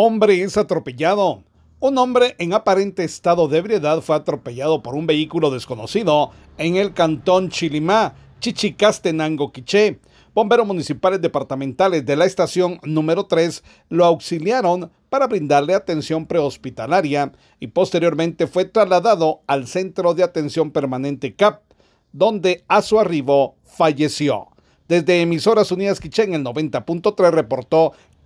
Hombre es atropellado. Un hombre en aparente estado de ebriedad fue atropellado por un vehículo desconocido en el cantón Chilimá, Chichicastenango, Quiché. Bomberos municipales departamentales de la estación número 3 lo auxiliaron para brindarle atención prehospitalaria y posteriormente fue trasladado al Centro de Atención Permanente CAP, donde a su arribo falleció. Desde Emisoras Unidas Quiché en el 90.3 reportó